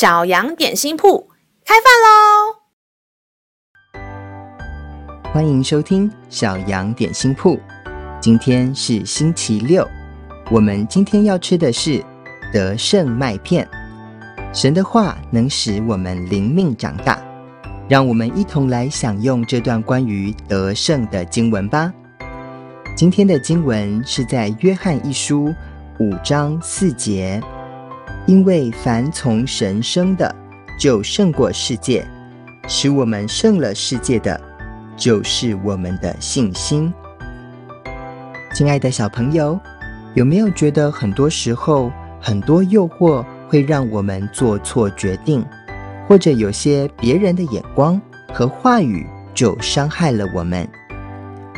小羊点心铺开饭喽！欢迎收听小羊点心铺。今天是星期六，我们今天要吃的是得胜麦片。神的话能使我们灵命长大，让我们一同来享用这段关于得胜的经文吧。今天的经文是在约翰一书五章四节，因为凡从神生的，就胜过世界；使我们胜了世界的，就是我们的信心。亲爱的小朋友，有没有觉得很多时候很多诱惑会让我们做错决定，或者有些别人的眼光和话语就伤害了我们，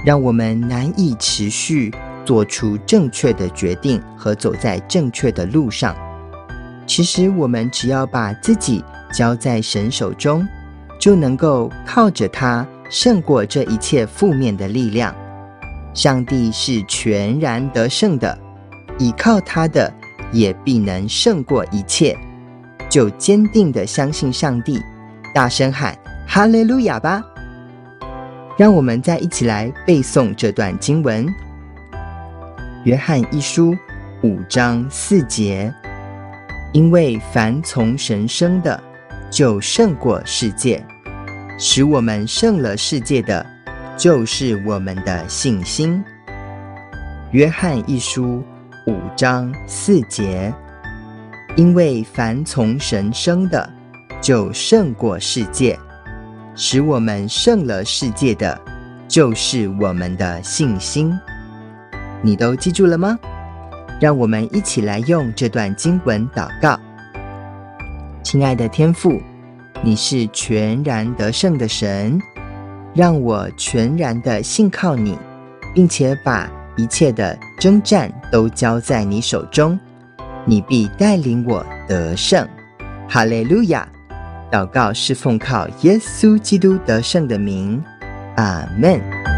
让我们难以持续做出正确的决定和走在正确的路上？其实，我们只要把自己交在神手中，就能够靠着他胜过这一切负面的力量。上帝是全然得胜的，倚靠他的也必能胜过一切。就坚定地相信上帝，大声喊哈利路亚吧！让我们再一起来背诵这段经文：约翰一书五章四节，因为凡从神生的，就胜过世界；使我们胜了世界的，就是我们的信心。约翰一书五章四节。因为凡从神生的，就胜过世界；使我们胜了世界的，就是我们的信心。你都记住了吗？让我们一起来用这段经文祷告。亲爱的天父，你是全然得胜的神，让我全然的信靠你，并且把一切的征战都交在你手中。你必带领我得胜，哈利路亚！祷告是奉靠耶稣基督得胜的名，阿门。